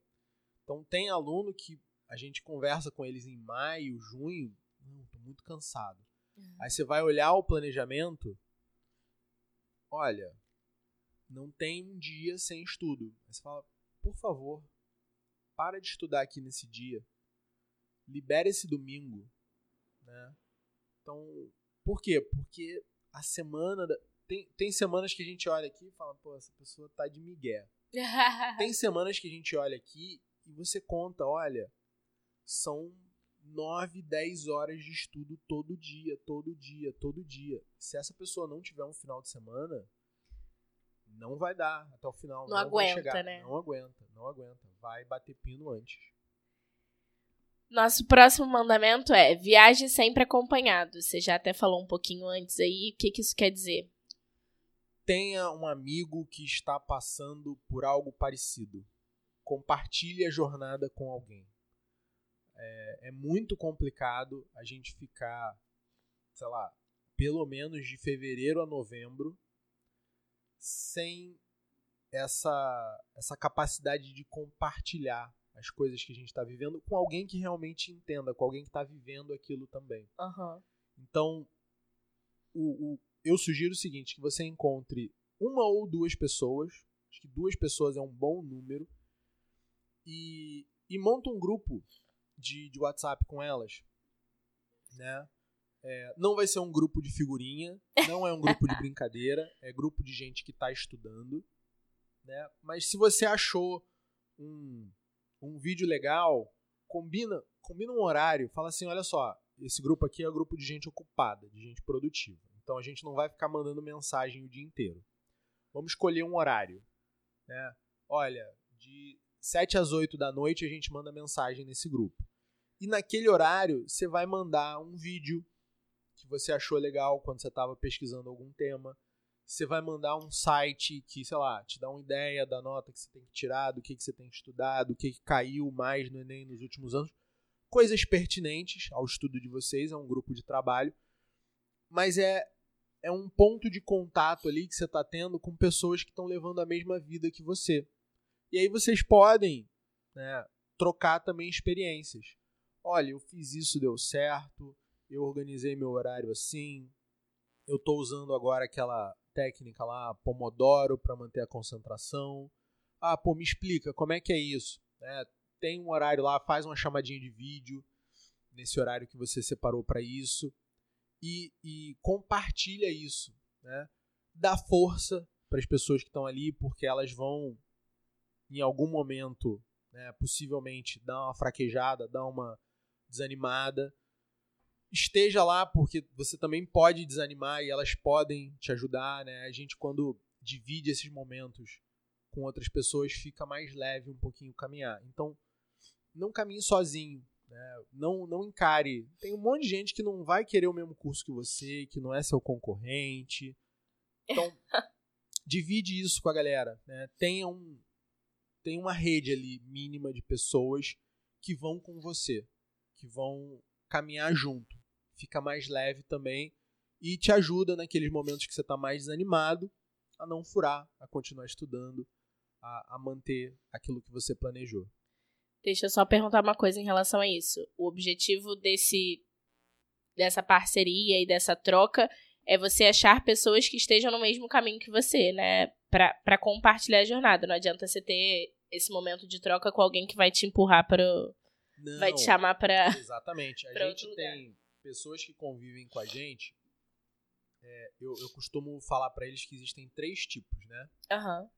Então tem aluno que a gente conversa com eles em maio, junho, não, tô muito cansado Uhum. Aí você vai olhar o planejamento, olha, não tem um dia sem estudo. Aí você fala, por favor, para de estudar aqui nesse dia. Libera esse domingo, né? Então, por quê? Porque a semana da... tem, tem semanas que a gente olha aqui e fala, pô, essa pessoa tá de migué. (laughs) tem semanas que a gente olha aqui e você conta, olha, são 9, 10 horas de estudo todo dia, todo dia, todo dia. Se essa pessoa não tiver um final de semana, não vai dar até o final. Não, não aguenta, chegar, né? Não aguenta, não aguenta. Vai bater pino antes. Nosso próximo mandamento é viaje sempre acompanhado. Você já até falou um pouquinho antes aí. O que, que isso quer dizer? Tenha um amigo que está passando por algo parecido. Compartilhe a jornada com alguém É, é muito complicado a gente ficar, sei lá, pelo menos de fevereiro a novembro sem essa, essa capacidade de compartilhar as coisas que a gente está vivendo com alguém que realmente entenda, com alguém que está vivendo aquilo também. Uhum. Então, o, o, eu sugiro o seguinte: que você encontre uma ou duas pessoas, acho que duas pessoas é um bom número, e, e monta um grupo de, de WhatsApp com elas. Né? É, não vai ser um grupo de figurinha, não é um grupo de (laughs) brincadeira, é grupo de gente que está estudando. Né? Mas se você achou um, um vídeo legal, combina, combina um horário, fala assim, olha só, esse grupo aqui é um grupo de gente ocupada, de gente produtiva. Então a gente não vai ficar mandando mensagem o dia inteiro. Vamos escolher um horário. Né? Olha, de 7 às 8 da noite a gente manda mensagem nesse grupo. E naquele horário você vai mandar um vídeo que você achou legal quando você estava pesquisando algum tema. Você vai mandar um site que, sei lá, te dá uma ideia da nota que você tem que tirar, do que, que você tem que estudar, do que, que caiu mais no Enem nos últimos anos. Coisas pertinentes ao estudo de vocês, é um grupo de trabalho. Mas é, é um ponto de contato ali que você está tendo com pessoas que estão levando a mesma vida que você. E aí vocês podem né, trocar também experiências. Olha, eu fiz isso, deu certo eu organizei meu horário assim, eu estou usando agora aquela técnica lá, Pomodoro, para manter a concentração. Ah, pô, me explica, como é que é isso? É, tem um horário lá, faz uma chamadinha de vídeo nesse horário que você separou para isso e, e, compartilha isso, né? Dá força para as pessoas que estão ali, porque elas vão, em algum momento, né, possivelmente, dar uma fraquejada, dar uma desanimada esteja lá, porque você também pode desanimar e elas podem te ajudar, né? A gente, quando divide esses momentos com outras pessoas, fica mais leve um pouquinho caminhar. Então, não caminhe sozinho, né? Não, não encare. Tem um monte de gente que não vai querer o mesmo curso que você, que não é seu concorrente. Então, (laughs) divide isso com a galera, né? Tenha um, tem uma rede ali mínima de pessoas que vão com você, que vão caminhar junto fica mais leve também e te ajuda naqueles momentos que você está mais desanimado a não furar, a continuar estudando, a, a manter aquilo que você planejou. Deixa eu só perguntar uma coisa em relação a isso. O objetivo desse dessa parceria e dessa troca é você achar pessoas que estejam no mesmo caminho que você, né? Para compartilhar a jornada. Não adianta você ter esse momento de troca com alguém que vai te empurrar para. Vai te chamar para. Exatamente. A gente tem pessoas que convivem com a gente, é, eu, eu costumo falar para eles que existem três tipos, né? Uhum.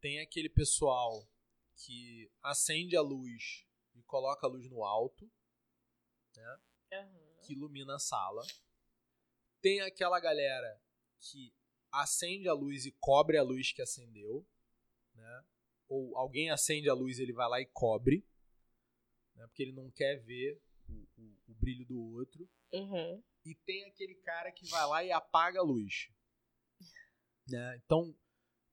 Tem aquele pessoal que acende a luz e coloca a luz no alto, né? Uhum. Que ilumina a sala. Tem aquela galera que acende a luz e cobre a luz que acendeu, né? Ou alguém acende a luz, ele vai lá e cobre, né? Porque ele não quer ver o, o, o brilho do outro. Uhum. E tem aquele cara que vai lá e apaga a luz. Né? Então,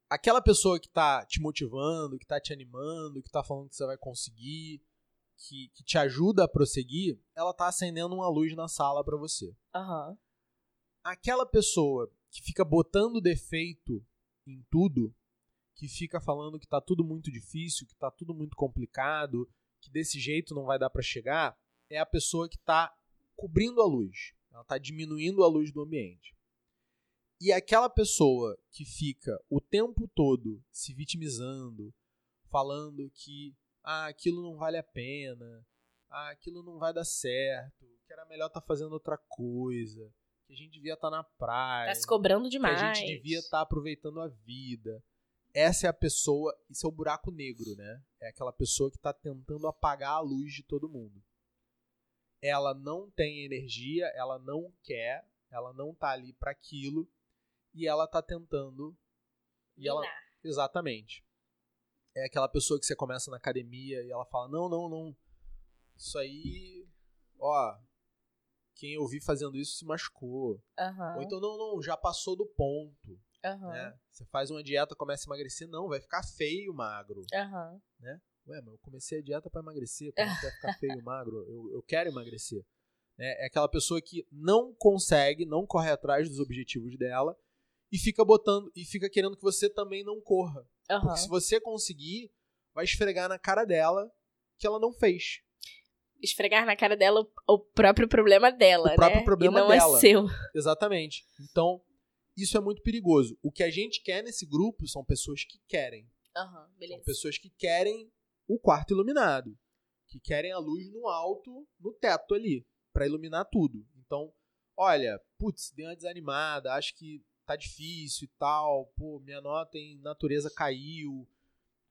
aquela pessoa que tá te motivando, que tá te animando, que tá falando que você vai conseguir, que, que te ajuda a prosseguir, ela tá acendendo uma luz na sala para você. Uhum. Aquela pessoa que fica botando defeito em tudo, que fica falando que tá tudo muito difícil, que tá tudo muito complicado, que desse jeito não vai dar para chegar, é a pessoa que tá cobrindo a luz, ela está diminuindo a luz do ambiente. E aquela pessoa que fica o tempo todo se vitimizando, falando que ah, aquilo não vale a pena, ah, aquilo não vai dar certo, que era melhor estar tá fazendo outra coisa, que a gente devia estar tá na praia. Tá se cobrando demais. Que a gente devia estar tá aproveitando a vida. Essa é a pessoa, isso é o buraco negro, né? É aquela pessoa que está tentando apagar a luz de todo mundo ela não tem energia, ela não quer, ela não tá ali para aquilo e ela tá tentando e ela exatamente. É aquela pessoa que você começa na academia e ela fala: "Não, não, não. Isso aí, ó, quem eu vi fazendo isso se machucou. Uhum. Ou então, não, não, já passou do ponto. Uhum. Né? Você faz uma dieta, começa a emagrecer, não, vai ficar feio magro. Uhum. Né? Ué, mas eu comecei a dieta para emagrecer, como quer ficar (laughs) feio e magro? Eu, eu quero emagrecer. É, é aquela pessoa que não consegue, não corre atrás dos objetivos dela e fica botando e fica querendo que você também não corra. Aham. Porque se você conseguir, vai esfregar na cara dela que ela não fez. Esfregar na cara dela o- o próprio problema dela, O próprio né? problema e não dela. é seu. Exatamente. Então, isso é muito perigoso. O que a gente quer nesse grupo são pessoas que querem. Aham, São beleza. pessoas que querem o quarto iluminado, que querem a luz no alto, no teto ali, pra iluminar tudo. Então, olha, putz, dei uma desanimada, acho que tá difícil e tal, pô, minha nota em natureza caiu,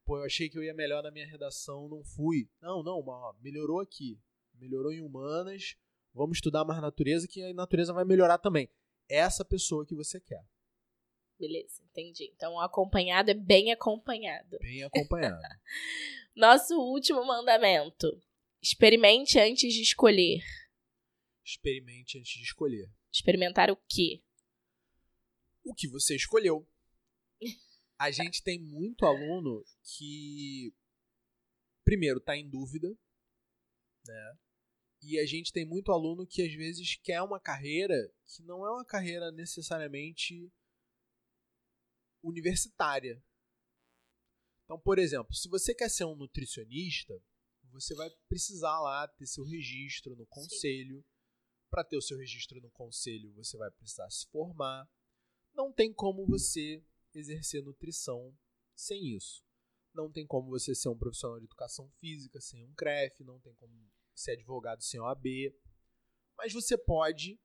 pô, eu achei que eu ia melhor na minha redação, não fui. Não, não, mas, ó, melhorou aqui, melhorou em humanas, vamos estudar mais natureza que a natureza vai melhorar também. Essa pessoa que você quer, Beleza, entendi. Então, acompanhado é bem acompanhado. bem acompanhado. (laughs) Nosso último mandamento. Experimente antes de escolher. Experimente antes de escolher. Experimentar o quê? o que você escolheu. A gente tem muito aluno que, primeiro, está em dúvida, né? E a gente tem muito aluno que às vezes quer uma carreira que não é uma carreira necessariamente universitária. Então, por exemplo, se você quer ser um nutricionista, você vai precisar lá ter seu registro no conselho. Para ter o seu registro no conselho, você vai precisar se formar não tem como você exercer nutrição sem isso. Não tem como você ser um profissional de educação física sem um CREF, não tem como ser advogado sem OAB. Mas você pode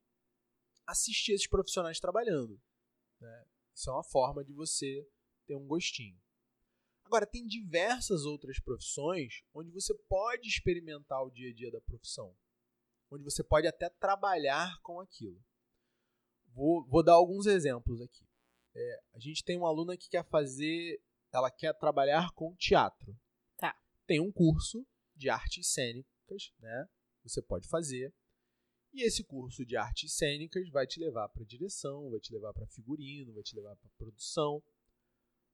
assistir esses profissionais trabalhando. Né? Isso é uma forma de você ter um gostinho. Agora, tem diversas outras profissões onde você pode experimentar o dia a dia da profissão. Onde você pode até trabalhar com aquilo. Vou, vou dar alguns exemplos aqui. É, a gente tem uma aluna que quer fazer, ela quer trabalhar com teatro. Tá. Tem um curso de artes cênicas, né? Você pode fazer. E esse curso de artes cênicas vai te levar para direção, vai te levar para figurino, vai te levar para produção.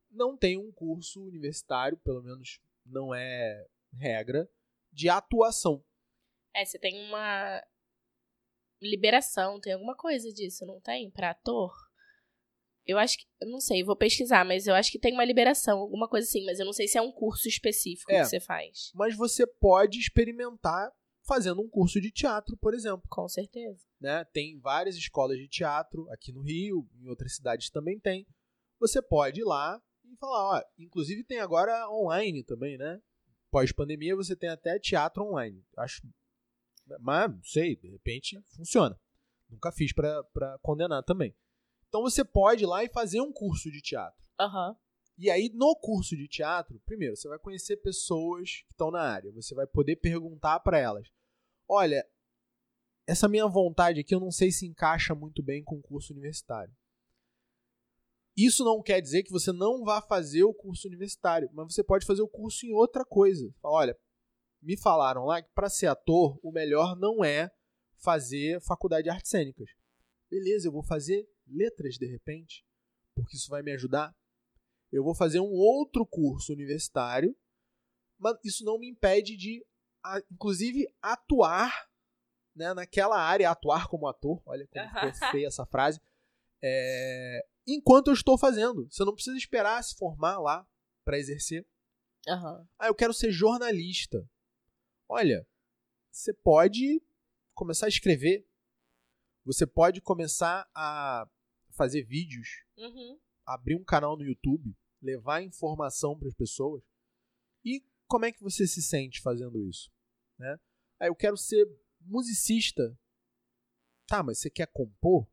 Não tem um curso universitário, pelo menos não é regra, de atuação. É, você tem uma liberação, tem alguma coisa disso, não tem? Pra ator? Eu acho que. Eu não sei, vou pesquisar, mas eu acho que tem uma liberação, alguma coisa assim, mas eu não sei se é um curso específico É. que você faz. Mas você pode experimentar fazendo um curso de teatro, por exemplo. Com certeza. né? Tem várias escolas de teatro aqui no Rio, em outras cidades também tem. Você pode ir lá e falar, ó, inclusive tem agora online também, né? Pós-pandemia você tem até teatro online. Acho, mas não sei, de repente funciona. Nunca fiz pra pra condenar também. Então você pode ir lá e fazer um curso de teatro. Aham. E aí, no curso de teatro, primeiro, você vai conhecer pessoas que estão na área. Você vai poder perguntar para elas: olha, essa minha vontade aqui eu não sei se encaixa muito bem com o curso universitário. Isso não quer dizer que você não vá fazer o curso universitário, mas você pode fazer o curso em outra coisa. Olha, me falaram lá que para ser ator, o melhor não é fazer faculdade de artes cênicas. Beleza, eu vou fazer letras de repente, porque isso vai me ajudar eu vou fazer um outro curso universitário, mas isso não me impede de, inclusive, atuar né, naquela área, atuar como ator. Olha como (laughs) ficou feia essa frase. É, enquanto eu estou fazendo. Você não precisa esperar se formar lá para exercer. Aham. Ah, eu quero ser jornalista. Olha, você pode começar a escrever. Você pode começar a fazer vídeos Uhum. abrir um canal no YouTube, levar informação para as pessoas. E como é que você se sente fazendo isso? Né? Ah, eu quero ser musicista. Tá, mas você quer compor?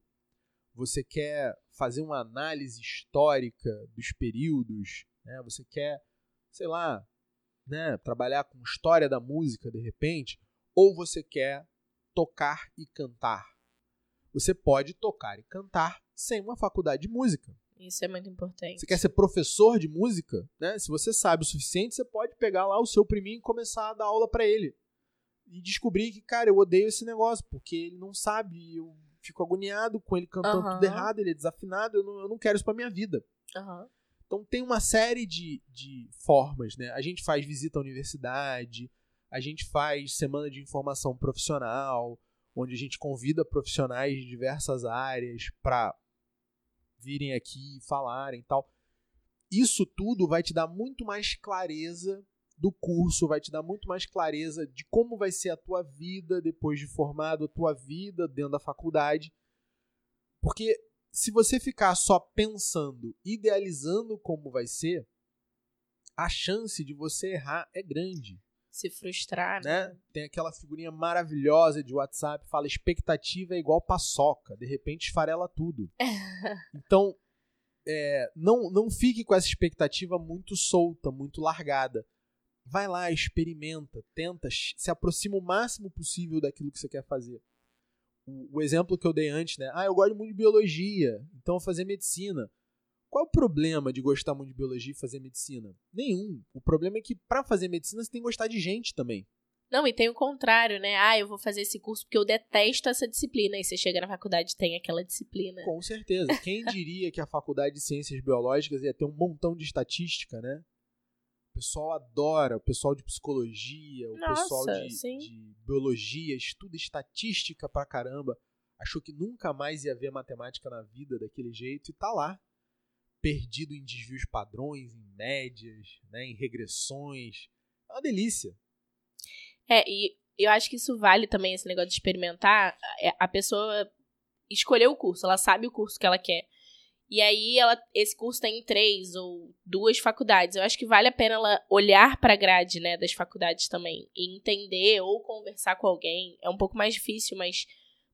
Você quer fazer uma análise histórica dos períodos? Né? Você quer, sei lá, né, trabalhar com história da música de repente? Ou você quer tocar e cantar? Você pode tocar e cantar sem uma faculdade de música. Isso é muito importante. Você quer ser professor de música, né? Se você sabe o suficiente, você pode pegar lá o seu priminho e começar a dar aula para ele. E descobrir que, cara, eu odeio esse negócio, porque ele não sabe, eu fico agoniado com ele cantando Aham. tudo errado, ele é desafinado, eu não, eu não quero isso pra minha vida. Aham. Então tem uma série de, de formas, né? A gente faz visita à universidade, a gente faz semana de informação profissional, onde a gente convida profissionais de diversas áreas para virem aqui e falarem tal. Isso tudo vai te dar muito mais clareza do curso, vai te dar muito mais clareza de como vai ser a tua vida depois de formado, a tua vida dentro da faculdade. Porque se você ficar só pensando, idealizando como vai ser, a chance de você errar é grande. Se frustrar, né? né? Tem aquela figurinha maravilhosa de WhatsApp, fala expectativa é igual paçoca, de repente esfarela tudo. (laughs) então, é, não, não fique com essa expectativa muito solta, muito largada vai lá, experimenta, tenta, se aproxima o máximo possível daquilo que você quer fazer. O, o exemplo que eu dei antes, né? Ah, eu gosto muito de biologia, então vou fazer medicina. Qual é o problema de gostar muito de biologia e fazer medicina? Nenhum. O problema é que para fazer medicina você tem que gostar de gente também. Não, e tem o contrário, né? Ah, eu vou fazer esse curso porque eu detesto essa disciplina. E você chega na faculdade e tem aquela disciplina. Com certeza. Quem diria que a faculdade de ciências biológicas ia ter um montão de estatística, né? Pessoal adora, o pessoal de psicologia, o Nossa, pessoal de, de, biologia, estuda estatística pra caramba. Achou que nunca mais ia ver matemática na vida daquele jeito e tá lá. Perdido em desvios padrões, em médias, né, em regressões. É uma delícia. É, e eu acho que isso vale também, esse negócio de experimentar. É, a pessoa escolheu o curso, ela sabe o curso que ela quer. E aí ela, esse curso tem três ou duas faculdades. Eu acho que vale a pena ela olhar para a grade, né, das faculdades também e entender ou conversar com alguém. É um pouco mais difícil, mas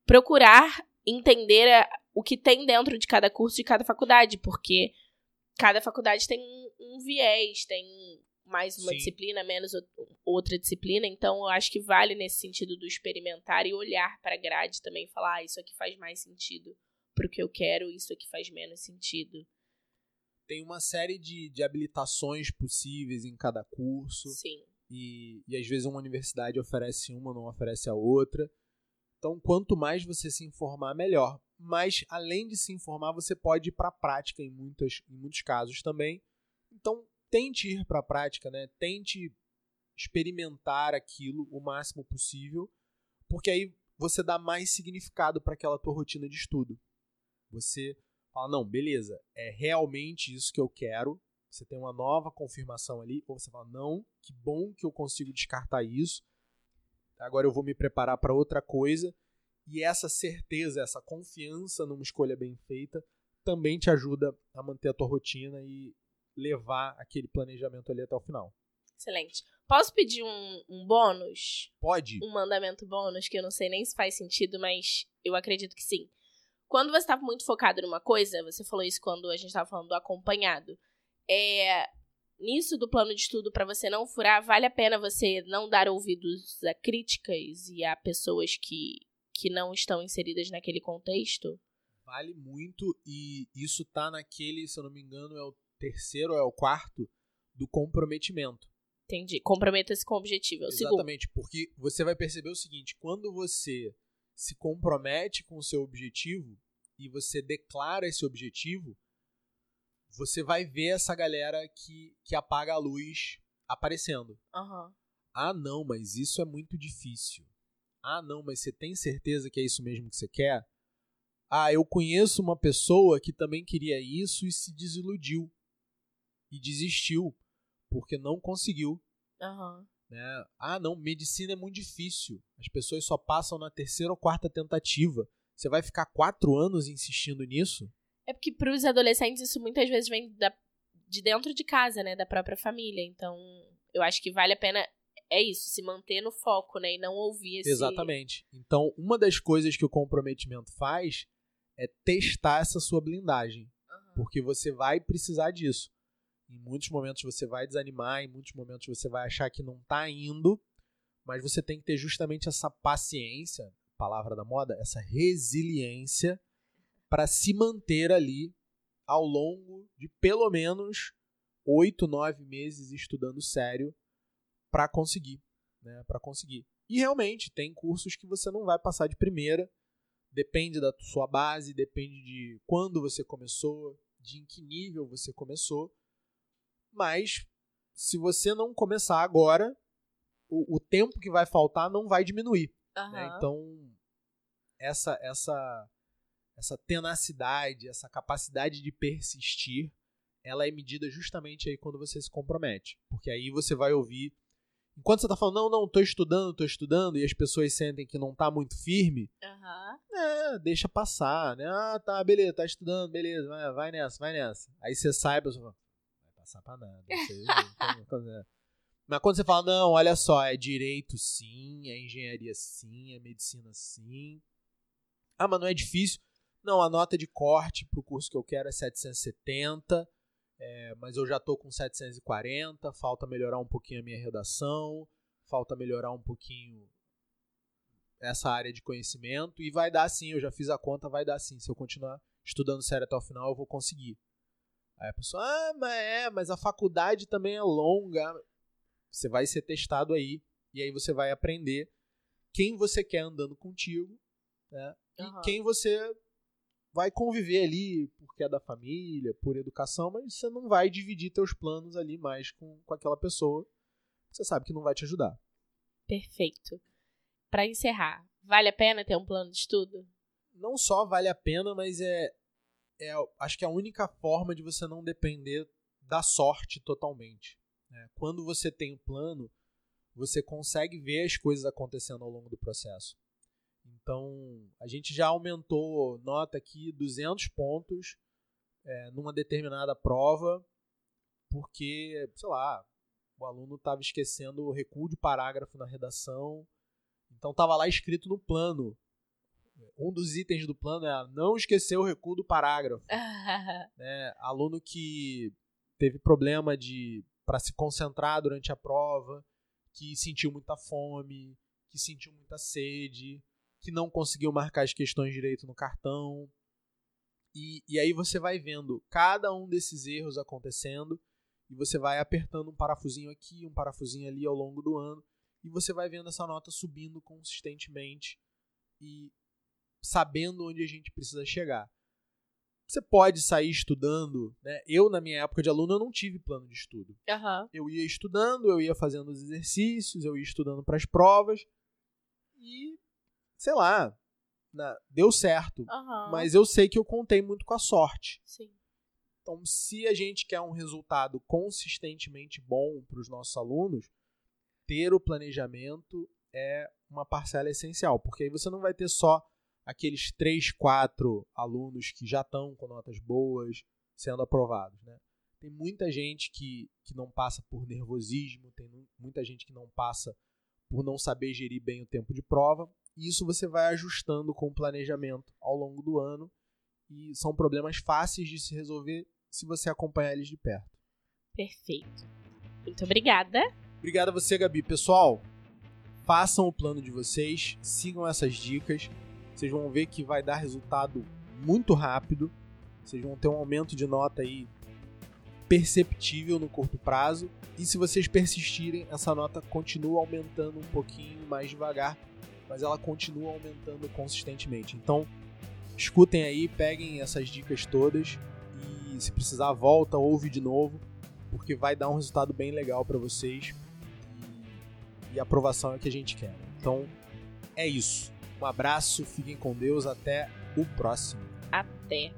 procurar entender a, o que tem dentro de cada curso de cada faculdade, porque cada faculdade tem um, um viés, tem mais uma Sim. disciplina, menos outra disciplina. Então, eu acho que vale nesse sentido do experimentar e olhar para a grade também, falar, ah, isso aqui faz mais sentido pro que eu quero, isso aqui faz menos sentido. Tem uma série de, de habilitações possíveis em cada curso. Sim. E, e às vezes uma universidade oferece uma, não oferece a outra. Então, quanto mais você se informar, melhor. Mas, além de se informar, você pode ir para a prática em, muitas, em muitos casos também. Então, tente ir para a prática, né? tente experimentar aquilo o máximo possível, porque aí você dá mais significado para aquela tua rotina de estudo. Você fala, não, beleza, é realmente isso que eu quero. Você tem uma nova confirmação ali, ou você fala, não, que bom que eu consigo descartar isso. Agora eu vou me preparar para outra coisa. E essa certeza, essa confiança numa escolha bem feita também te ajuda a manter a tua rotina e levar aquele planejamento ali até o final. Excelente. Posso pedir um, um bônus? Pode. Um mandamento bônus, que eu não sei nem se faz sentido, mas eu acredito que sim. Quando você estava muito focado numa coisa, você falou isso quando a gente estava falando do acompanhado. É, nisso do plano de estudo, para você não furar, vale a pena você não dar ouvidos a críticas e a pessoas que, que não estão inseridas naquele contexto? Vale muito, e isso tá naquele, se eu não me engano, é o terceiro ou é o quarto do comprometimento. Entendi. Comprometa-se com o objetivo. É o Exatamente, segundo. porque você vai perceber o seguinte: quando você se compromete com o seu objetivo e você declara esse objetivo, você vai ver essa galera que, que apaga a luz aparecendo. Uhum. Ah, não, mas isso é muito difícil. Ah, não, mas você tem certeza que é isso mesmo que você quer? Ah, eu conheço uma pessoa que também queria isso e se desiludiu. E desistiu, porque não conseguiu. Uhum. Né? Ah, não, medicina é muito difícil. As pessoas só passam na terceira ou quarta tentativa. Você vai ficar quatro anos insistindo nisso? É porque para os adolescentes isso muitas vezes vem da, de dentro de casa, né? Da própria família. Então, eu acho que vale a pena. É isso, se manter no foco, né? E não ouvir esse. Exatamente. Então, uma das coisas que o comprometimento faz é testar essa sua blindagem. Uhum. Porque você vai precisar disso. Em muitos momentos você vai desanimar, em muitos momentos você vai achar que não está indo, mas você tem que ter justamente essa paciência, palavra da moda, essa resiliência para se manter ali ao longo de pelo menos oito, nove meses estudando sério para conseguir, né? Para conseguir. E realmente tem cursos que você não vai passar de primeira, depende da sua base, depende de quando você começou, de em que nível você começou Mas se você não começar agora, o, o tempo que vai faltar não vai diminuir. Aham. né? Então, essa, essa, essa tenacidade, essa capacidade de persistir, ela é medida justamente aí quando você se compromete. Porque aí você vai ouvir. Enquanto você tá falando, não, não, tô estudando, tô estudando, e as pessoas sentem que não tá muito firme, Aham. é, deixa passar, né? Ah, tá, beleza, tá estudando, beleza, vai, vai nessa, vai nessa. Aí você sai, a pessoa fala, passar pra nada. isso aí, como- como é?" Mas quando você fala, não, olha só, é direito sim, é engenharia sim, é medicina sim. Ah, mas não é difícil. Não, a nota de corte pro curso que eu quero é 770, é, mas eu já tô com 740, falta melhorar um pouquinho a minha redação, falta melhorar um pouquinho essa área de conhecimento e vai dar sim, eu já fiz a conta, vai dar sim. Se eu continuar estudando sério até o final, eu vou conseguir. Aí a pessoa, ah, mas é, mas a faculdade também é longa. Você vai ser testado aí e aí você vai aprender quem você quer andando contigo, né? E Aham. quem você vai conviver ali porque é da família, por educação, mas você não vai dividir teus planos ali mais com, com aquela pessoa. Você sabe que não vai te ajudar. Perfeito. Pra encerrar, vale a pena ter um plano de estudo? não só vale a pena, mas é, é acho que é a única forma de você não depender da sorte totalmente. né? Quando você tem um plano, você consegue ver as coisas acontecendo ao longo do processo. Então, a gente já aumentou nota aqui 200 pontos é, numa determinada prova, porque, sei lá, o aluno estava esquecendo o recuo de parágrafo na redação, então estava lá escrito no plano um dos itens do plano é não esquecer o recuo do parágrafo. (laughs) né? Aluno que teve problema de para se concentrar durante a prova, que sentiu muita fome, que sentiu muita sede, que não conseguiu marcar as questões direito no cartão. E, e aí você vai vendo cada um desses erros acontecendo e você vai apertando um parafusinho aqui, um parafusinho ali ao longo do ano e você vai vendo essa nota subindo consistentemente e sabendo onde a gente precisa chegar. Você pode sair estudando, né? Eu, na minha época de aluno, eu não tive plano de estudo. Aham. Eu ia estudando, eu ia fazendo os exercícios, eu ia estudando para as provas e, sei lá, na- deu certo. Aham. Mas eu sei que eu contei muito com a sorte. Sim. Então, se a gente quer um resultado consistentemente bom para os nossos alunos, ter o planejamento é uma parcela essencial, porque aí você não vai ter só aqueles 3, 4 alunos que já estão com notas boas sendo aprovados. Né? Tem muita gente que, que não passa por nervosismo, tem mu- muita gente que não passa por não saber gerir bem o tempo de prova, e isso você vai ajustando com o planejamento ao longo do ano e são problemas fáceis de se resolver se você acompanhar eles de perto. Perfeito. Muito obrigada. Obrigado a você, Gabi. Pessoal, façam o plano de vocês, sigam essas dicas. Vocês vão ver que vai dar resultado muito rápido. Vocês vão ter um aumento de nota aí perceptível no curto prazo. E se vocês persistirem, essa nota continua aumentando um pouquinho mais devagar, mas ela continua aumentando consistentemente. Então, escutem aí, peguem essas dicas todas e se precisar volta, ouve de novo, porque vai dar um resultado bem legal para vocês e, a aprovação é o que a gente quer. Então, é isso. Um abraço, fiquem com Deus, até o próximo. Até.